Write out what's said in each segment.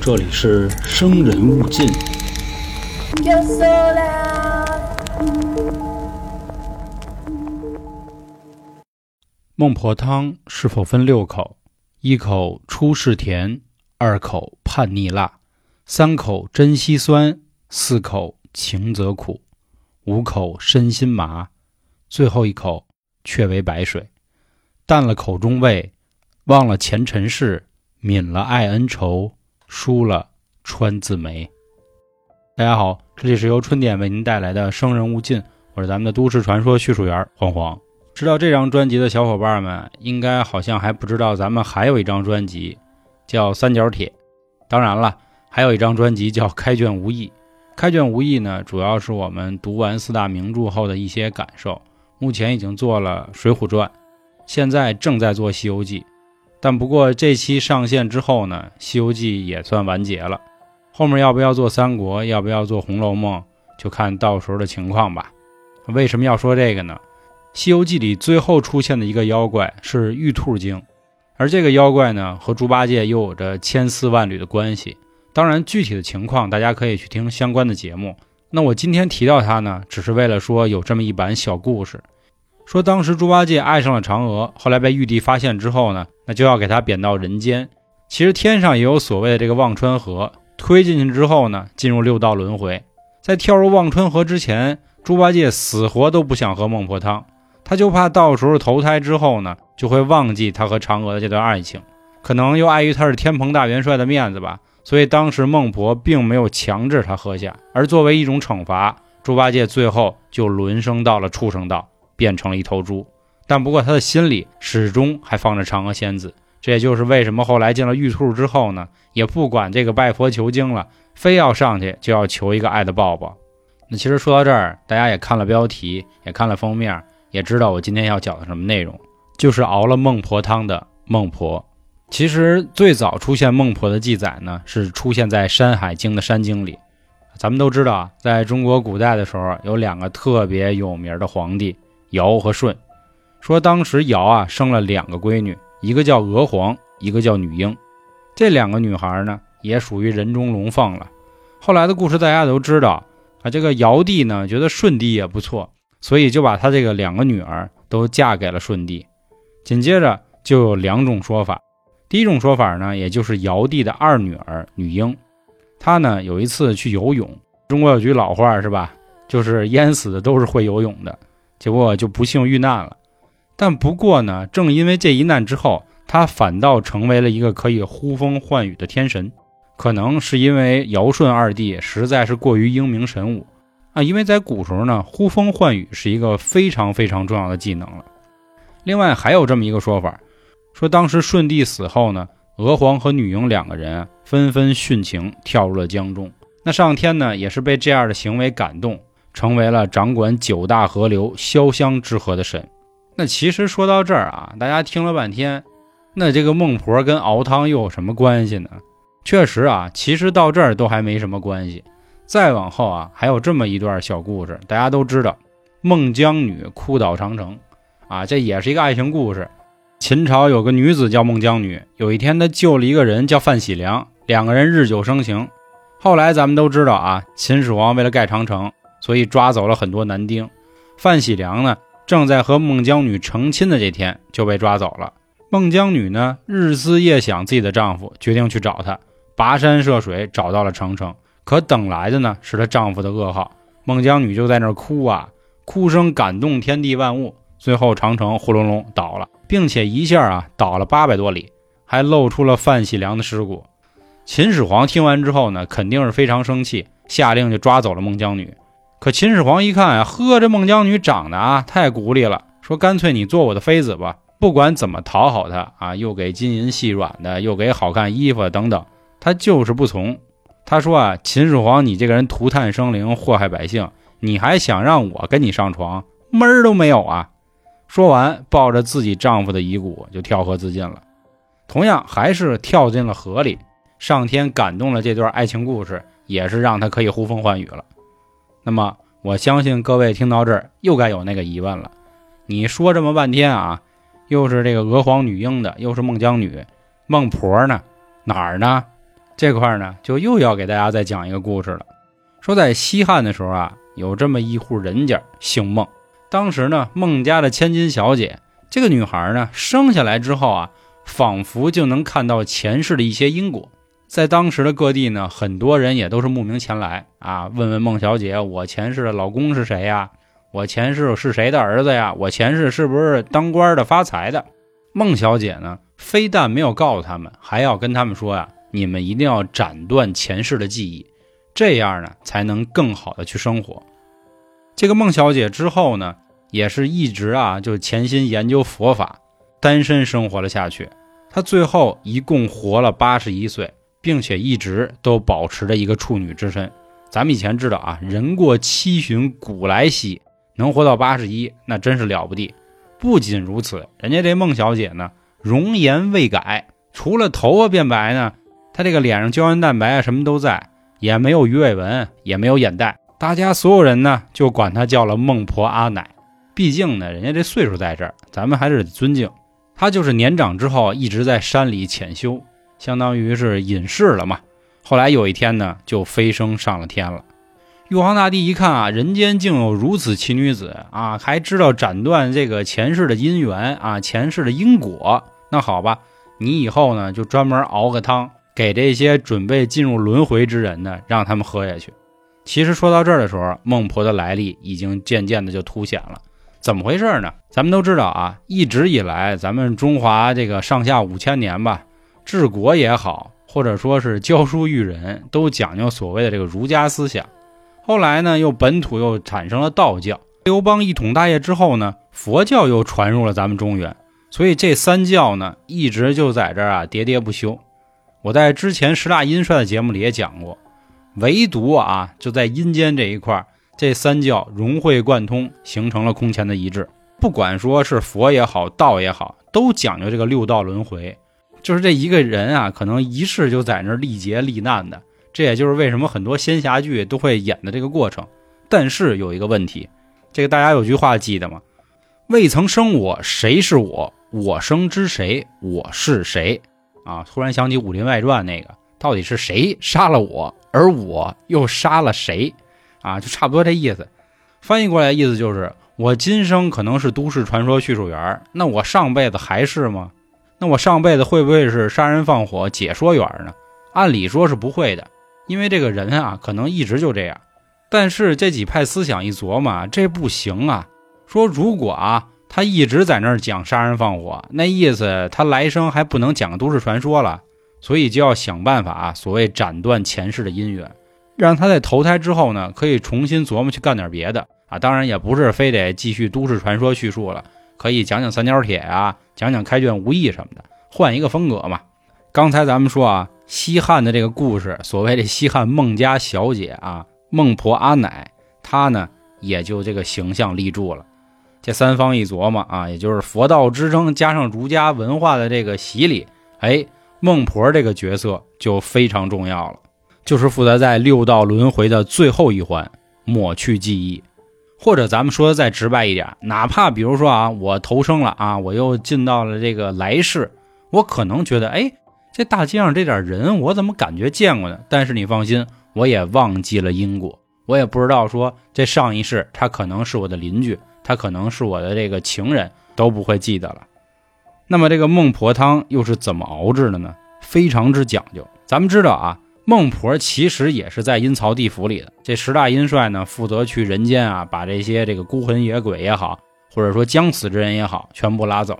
这里是生人勿近。孟婆汤是否分六口？一口出世甜，二口叛逆辣，三口真稀酸，四口情则苦，五口身心麻，最后一口却为白水。淡了口中味，忘了前尘事，泯了爱恩仇，输了川字眉。大家好，这里是由春点为您带来的《生人勿近》，我是咱们的都市传说叙述员黄黄。知道这张专辑的小伙伴们，应该好像还不知道咱们还有一张专辑叫《三角铁》。当然了，还有一张专辑叫《开卷无益》。开卷无益呢，主要是我们读完四大名著后的一些感受。目前已经做了《水浒传》，现在正在做《西游记》，但不过这期上线之后呢，《西游记》也算完结了。后面要不要做三国，要不要做红楼梦，就看到时候的情况吧。为什么要说这个呢？《西游记》里最后出现的一个妖怪是玉兔精，而这个妖怪呢，和猪八戒又有着千丝万缕的关系。当然，具体的情况大家可以去听相关的节目。那我今天提到它呢，只是为了说有这么一版小故事，说当时猪八戒爱上了嫦娥，后来被玉帝发现之后呢，那就要给他贬到人间。其实天上也有所谓的这个忘川河。推进去之后呢，进入六道轮回。在跳入忘川河之前，猪八戒死活都不想喝孟婆汤，他就怕到时候投胎之后呢，就会忘记他和嫦娥的这段爱情。可能又碍于他是天蓬大元帅的面子吧，所以当时孟婆并没有强制他喝下。而作为一种惩罚，猪八戒最后就轮升到了畜生道，变成了一头猪。但不过他的心里始终还放着嫦娥仙子。这也就是为什么后来进了玉兔之后呢，也不管这个拜佛求经了，非要上去就要求一个爱的抱抱。那其实说到这儿，大家也看了标题，也看了封面，也知道我今天要讲的什么内容，就是熬了孟婆汤的孟婆。其实最早出现孟婆的记载呢，是出现在《山海经》的山经里。咱们都知道，在中国古代的时候，有两个特别有名的皇帝尧和舜，说当时尧啊生了两个闺女。一个叫娥皇，一个叫女英，这两个女孩呢，也属于人中龙凤了。后来的故事大家都知道啊。这个尧帝呢，觉得舜帝也不错，所以就把他这个两个女儿都嫁给了舜帝。紧接着就有两种说法，第一种说法呢，也就是尧帝的二女儿女英，她呢有一次去游泳，中国有句老话是吧，就是淹死的都是会游泳的，结果就不幸遇难了。但不过呢，正因为这一难之后，他反倒成为了一个可以呼风唤雨的天神。可能是因为尧舜二帝实在是过于英明神武啊。因为在古时候呢，呼风唤雨是一个非常非常重要的技能了。另外还有这么一个说法，说当时舜帝死后呢，娥皇和女英两个人纷纷殉情，跳入了江中。那上天呢，也是被这样的行为感动，成为了掌管九大河流、潇湘之河的神。那其实说到这儿啊，大家听了半天，那这个孟婆跟熬汤又有什么关系呢？确实啊，其实到这儿都还没什么关系。再往后啊，还有这么一段小故事，大家都知道，孟姜女哭倒长城啊，这也是一个爱情故事。秦朝有个女子叫孟姜女，有一天她救了一个人叫范喜良，两个人日久生情。后来咱们都知道啊，秦始皇为了盖长城，所以抓走了很多男丁。范喜良呢？正在和孟姜女成亲的这天就被抓走了。孟姜女呢，日思夜想自己的丈夫，决定去找他，跋山涉水找到了长城。可等来的呢，是她丈夫的噩耗。孟姜女就在那儿哭啊，哭声感动天地万物。最后长城呼隆隆倒了，并且一下啊倒了八百多里，还露出了范喜良的尸骨。秦始皇听完之后呢，肯定是非常生气，下令就抓走了孟姜女。可秦始皇一看啊，呵，这孟姜女长得啊太古丽了，说干脆你做我的妃子吧，不管怎么讨好她啊，又给金银细软的，又给好看衣服等等，他就是不从。他说啊，秦始皇你这个人涂炭生灵，祸害百姓，你还想让我跟你上床，门儿都没有啊！说完，抱着自己丈夫的遗骨就跳河自尽了。同样还是跳进了河里，上天感动了这段爱情故事，也是让他可以呼风唤雨了。那么，我相信各位听到这儿又该有那个疑问了。你说这么半天啊，又是这个娥皇女英的，又是孟姜女，孟婆呢？哪儿呢？这块呢，就又要给大家再讲一个故事了。说在西汉的时候啊，有这么一户人家，姓孟。当时呢，孟家的千金小姐，这个女孩呢，生下来之后啊，仿佛就能看到前世的一些因果。在当时的各地呢，很多人也都是慕名前来啊，问问孟小姐，我前世的老公是谁呀？我前世是谁的儿子呀？我前世是不是当官的发财的？孟小姐呢，非但没有告诉他们，还要跟他们说呀，你们一定要斩断前世的记忆。这样呢，才能更好的去生活。这个孟小姐之后呢，也是一直啊，就潜心研究佛法，单身生活了下去。她最后一共活了八十一岁，并且一直都保持着一个处女之身。咱们以前知道啊，人过七旬古来稀，能活到八十一，那真是了不地。不仅如此，人家这孟小姐呢，容颜未改，除了头发变白呢，她这个脸上胶原蛋白啊，什么都在。也没有鱼尾纹，也没有眼袋，大家所有人呢就管她叫了孟婆阿奶。毕竟呢，人家这岁数在这儿，咱们还是得尊敬。她就是年长之后一直在山里潜修，相当于是隐士了嘛。后来有一天呢，就飞升上了天了。玉皇大帝一看啊，人间竟有如此奇女子啊，还知道斩断这个前世的姻缘啊，前世的因果。那好吧，你以后呢就专门熬个汤。给这些准备进入轮回之人呢，让他们喝下去。其实说到这儿的时候，孟婆的来历已经渐渐的就凸显了。怎么回事呢？咱们都知道啊，一直以来，咱们中华这个上下五千年吧，治国也好，或者说是教书育人，都讲究所谓的这个儒家思想。后来呢，又本土又产生了道教。刘邦一统大业之后呢，佛教又传入了咱们中原。所以这三教呢，一直就在这儿啊喋喋不休。我在之前十大阴帅的节目里也讲过，唯独啊，就在阴间这一块，这三教融会贯通，形成了空前的一致。不管说是佛也好，道也好，都讲究这个六道轮回，就是这一个人啊，可能一世就在那历劫历难的。这也就是为什么很多仙侠剧都会演的这个过程。但是有一个问题，这个大家有句话记得吗？未曾生我，谁是我？我生之谁？我是谁？啊！突然想起《武林外传》那个，到底是谁杀了我，而我又杀了谁？啊，就差不多这意思。翻译过来意思就是，我今生可能是都市传说叙述员，那我上辈子还是吗？那我上辈子会不会是杀人放火解说员呢？按理说是不会的，因为这个人啊，可能一直就这样。但是这几派思想一琢磨，这不行啊！说如果啊。他一直在那儿讲杀人放火，那意思他来生还不能讲都市传说了，所以就要想办法啊，所谓斩断前世的姻缘，让他在投胎之后呢，可以重新琢磨去干点别的啊。当然也不是非得继续都市传说叙述了，可以讲讲三角铁啊，讲讲开卷无益什么的，换一个风格嘛。刚才咱们说啊，西汉的这个故事，所谓的西汉孟家小姐啊，孟婆阿奶，她呢也就这个形象立住了。这三方一琢磨啊，也就是佛道之争加上儒家文化的这个洗礼，哎，孟婆这个角色就非常重要了，就是负责在六道轮回的最后一环抹去记忆，或者咱们说的再直白一点，哪怕比如说啊，我投生了啊，我又进到了这个来世，我可能觉得，哎，这大街上这点人我怎么感觉见过呢？但是你放心，我也忘记了因果，我也不知道说这上一世他可能是我的邻居。他可能是我的这个情人，都不会记得了。那么这个孟婆汤又是怎么熬制的呢？非常之讲究。咱们知道啊，孟婆其实也是在阴曹地府里的。这十大阴帅呢，负责去人间啊，把这些这个孤魂野鬼也好，或者说将死之人也好，全部拉走。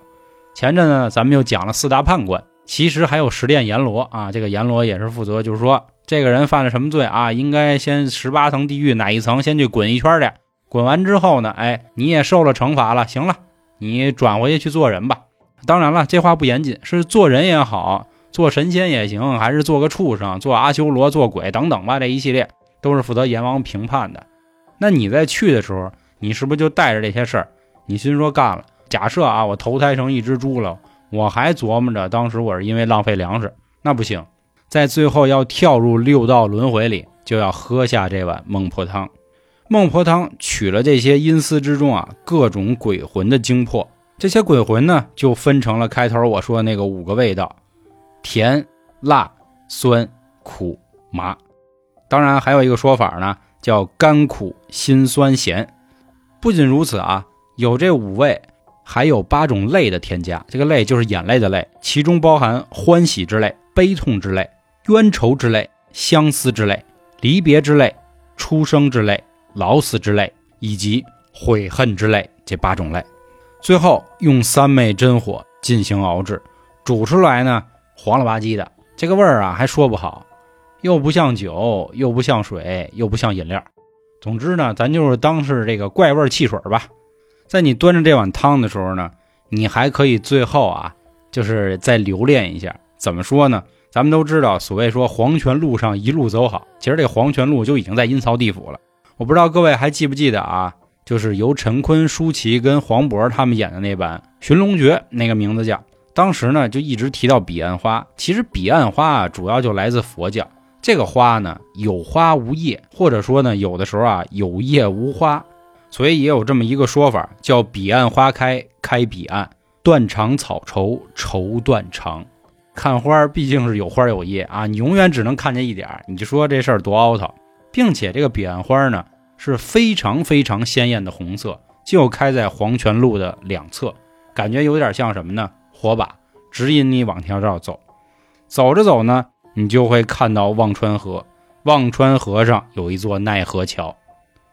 前阵呢，咱们又讲了四大判官，其实还有十殿阎罗啊。这个阎罗也是负责，就是说这个人犯了什么罪啊，应该先十八层地狱哪一层先去滚一圈去。滚完之后呢，哎，你也受了惩罚了，行了，你转回去去做人吧。当然了，这话不严谨，是做人也好，做神仙也行，还是做个畜生，做阿修罗，做鬼等等吧，这一系列都是负责阎王评判的。那你在去的时候，你是不是就带着这些事儿？你心说干了，假设啊，我投胎成一只猪了，我还琢磨着当时我是因为浪费粮食，那不行，在最后要跳入六道轮回里，就要喝下这碗孟婆汤。孟婆汤取了这些阴司之中啊各种鬼魂的精魄，这些鬼魂呢就分成了开头我说的那个五个味道：甜、辣、酸、苦、麻。当然还有一个说法呢，叫甘苦辛酸咸。不仅如此啊，有这五味，还有八种泪的添加。这个泪就是眼泪的泪，其中包含欢喜之泪、悲痛之泪、冤仇之泪、相思之泪、离别之泪、出生之泪、老死之泪以及悔恨之泪这八种泪。最后用三昧真火进行熬制，煮出来呢黄了吧唧的，这个味儿啊还说不好。又不像酒，又不像水，又不像饮料。总之呢，咱就是当是这个怪味汽水吧。在你端着这碗汤的时候呢，你还可以最后啊，就是再留恋一下。怎么说呢？咱们都知道，所谓说黄泉路上一路走好，其实这黄泉路就已经在阴曹地府了。我不知道各位还记不记得啊？就是由陈坤、舒淇跟黄渤他们演的那版《寻龙诀》，那个名字叫。当时呢，就一直提到彼岸花。其实彼岸花啊，主要就来自佛教。这个花呢，有花无叶，或者说呢，有的时候啊，有叶无花，所以也有这么一个说法，叫彼岸花开，开彼岸，断肠草愁，愁断肠。看花毕竟是有花有叶啊，你永远只能看见一点儿你就说这事儿多凹槽，并且这个彼岸花呢是非常非常鲜艳的红色，就开在黄泉路的两侧，感觉有点像什么呢？火把指引你往条道走，走着走呢。你就会看到忘川河，忘川河上有一座奈何桥，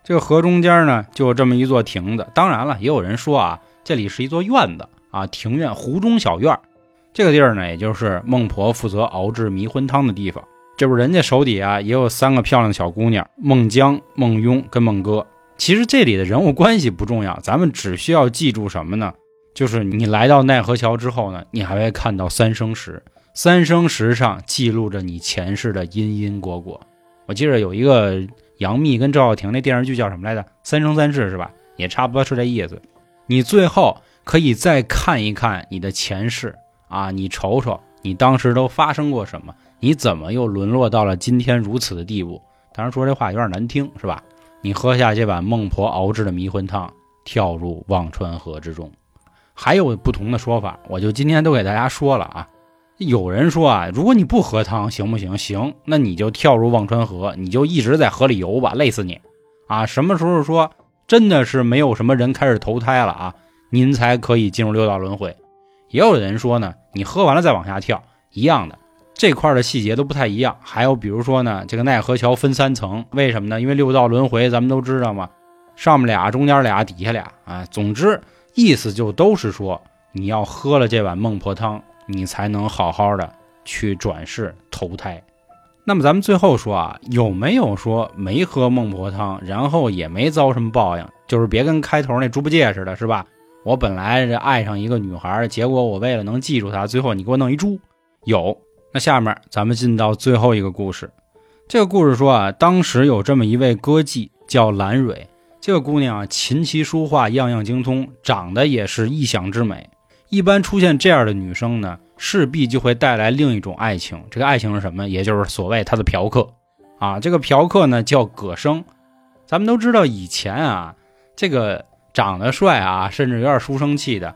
这个河中间呢就这么一座亭子。当然了，也有人说啊，这里是一座院子啊，庭院湖中小院。这个地儿呢，也就是孟婆负责熬制迷魂汤的地方。这不，人家手底下也有三个漂亮的小姑娘，孟姜、孟雍跟孟哥。其实这里的人物关系不重要，咱们只需要记住什么呢？就是你来到奈何桥之后呢，你还会看到三生石。三生石上记录着你前世的因因果果。我记得有一个杨幂跟赵又廷那电视剧叫什么来着？《三生三世》是吧？也差不多是这意思。你最后可以再看一看你的前世啊，你瞅瞅你当时都发生过什么？你怎么又沦落到了今天如此的地步？当然说这话有点难听，是吧？你喝下这碗孟婆熬制的迷魂汤，跳入忘川河之中。还有不同的说法，我就今天都给大家说了啊。有人说啊，如果你不喝汤行不行？行，那你就跳入忘川河，你就一直在河里游吧，累死你！啊，什么时候说真的是没有什么人开始投胎了啊，您才可以进入六道轮回？也有人说呢，你喝完了再往下跳，一样的，这块的细节都不太一样。还有比如说呢，这个奈何桥分三层，为什么呢？因为六道轮回咱们都知道嘛，上面俩，中间俩，底下俩啊。总之意思就都是说，你要喝了这碗孟婆汤。你才能好好的去转世投胎。那么咱们最后说啊，有没有说没喝孟婆汤，然后也没遭什么报应？就是别跟开头那猪八戒似的，是吧？我本来是爱上一个女孩，结果我为了能记住她，最后你给我弄一猪。有。那下面咱们进到最后一个故事。这个故事说啊，当时有这么一位歌妓叫兰蕊，这个姑娘啊，琴棋书画样样精通，长得也是异想之美。一般出现这样的女生呢，势必就会带来另一种爱情。这个爱情是什么？也就是所谓她的嫖客啊。这个嫖客呢叫葛生。咱们都知道以前啊，这个长得帅啊，甚至有点书生气的，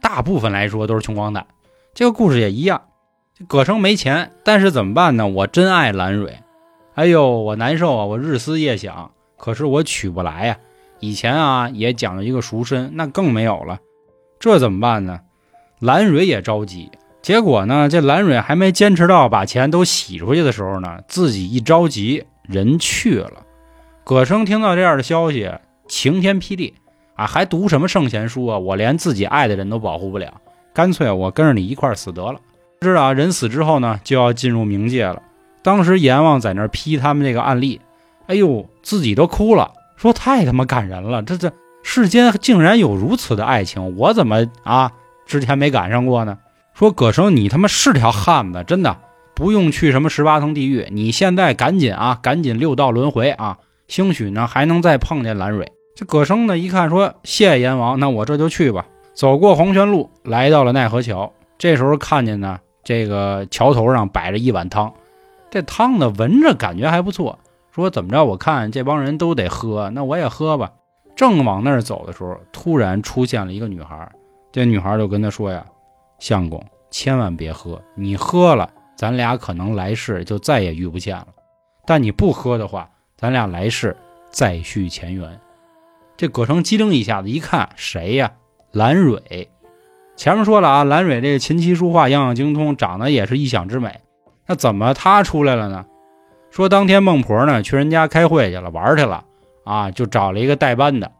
大部分来说都是穷光蛋。这个故事也一样。葛生没钱，但是怎么办呢？我真爱兰蕊，哎呦，我难受啊，我日思夜想，可是我娶不来呀。以前啊也讲究一个赎身，那更没有了。这怎么办呢？蓝蕊也着急。结果呢，这蓝蕊还没坚持到把钱都洗出去的时候呢，自己一着急，人去了。葛生听到这样的消息，晴天霹雳啊！还读什么圣贤书啊？我连自己爱的人都保护不了，干脆我跟着你一块死得了。知道啊，人死之后呢，就要进入冥界了。当时阎王在那儿批他们这个案例，哎呦，自己都哭了，说太他妈感人了，这这。世间竟然有如此的爱情，我怎么啊之前没赶上过呢？说葛生，你他妈是条汉子，真的不用去什么十八层地狱，你现在赶紧啊，赶紧六道轮回啊，兴许呢还能再碰见蓝蕊。这葛生呢一看说谢谢阎王，那我这就去吧。走过黄泉路，来到了奈何桥，这时候看见呢这个桥头上摆着一碗汤，这汤呢闻着感觉还不错，说怎么着？我看这帮人都得喝，那我也喝吧。正往那儿走的时候，突然出现了一个女孩。这女孩就跟他说呀：“相公，千万别喝，你喝了咱俩可能来世就再也遇不见了。但你不喝的话，咱俩来世再续前缘。这葛城机灵一下子一看，谁呀？蓝蕊。前面说了啊，蓝蕊这琴棋书画样样精通，长得也是异想之美。那怎么她出来了呢？说当天孟婆呢去人家开会去了，玩去了啊，就找了一个代班的。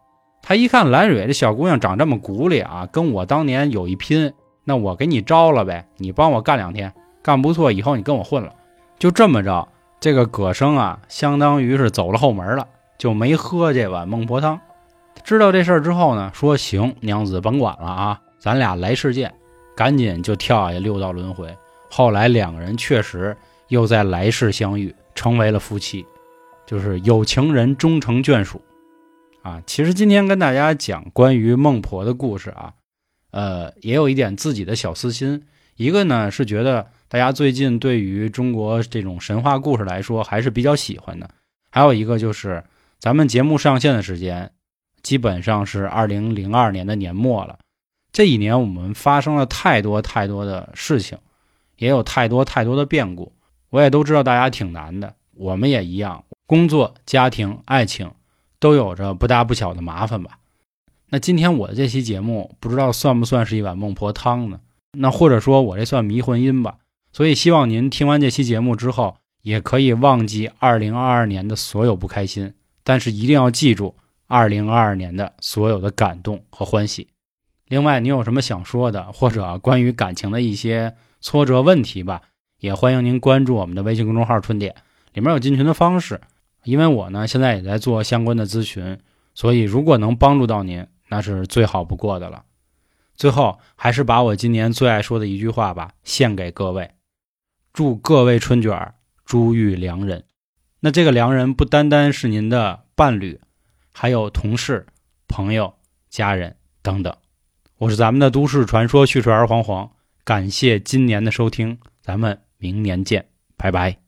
他一看蓝蕊这小姑娘长这么骨力啊，跟我当年有一拼，那我给你招了呗，你帮我干两天，干不错，以后你跟我混了。就这么着，这个葛生啊，相当于是走了后门了，就没喝这碗孟婆汤。知道这事儿之后呢，说行，娘子甭管了啊，咱俩来世见，赶紧就跳下六道轮回。后来两个人确实又在来世相遇，成为了夫妻，就是有情人终成眷属。啊，其实今天跟大家讲关于孟婆的故事啊，呃，也有一点自己的小私心。一个呢是觉得大家最近对于中国这种神话故事来说还是比较喜欢的，还有一个就是咱们节目上线的时间基本上是二零零二年的年末了。这一年我们发生了太多太多的事情，也有太多太多的变故。我也都知道大家挺难的，我们也一样，工作、家庭、爱情。都有着不大不小的麻烦吧？那今天我的这期节目不知道算不算是一碗孟婆汤呢？那或者说我这算迷魂音吧？所以希望您听完这期节目之后，也可以忘记2022年的所有不开心，但是一定要记住2022年的所有的感动和欢喜。另外，你有什么想说的，或者关于感情的一些挫折问题吧，也欢迎您关注我们的微信公众号“春点”，里面有进群的方式。因为我呢，现在也在做相关的咨询，所以如果能帮助到您，那是最好不过的了。最后，还是把我今年最爱说的一句话吧，献给各位：祝各位春卷儿珠玉良人。那这个良人不单单是您的伴侣，还有同事、朋友、家人等等。我是咱们的都市传说叙述儿黄黄，感谢今年的收听，咱们明年见，拜拜。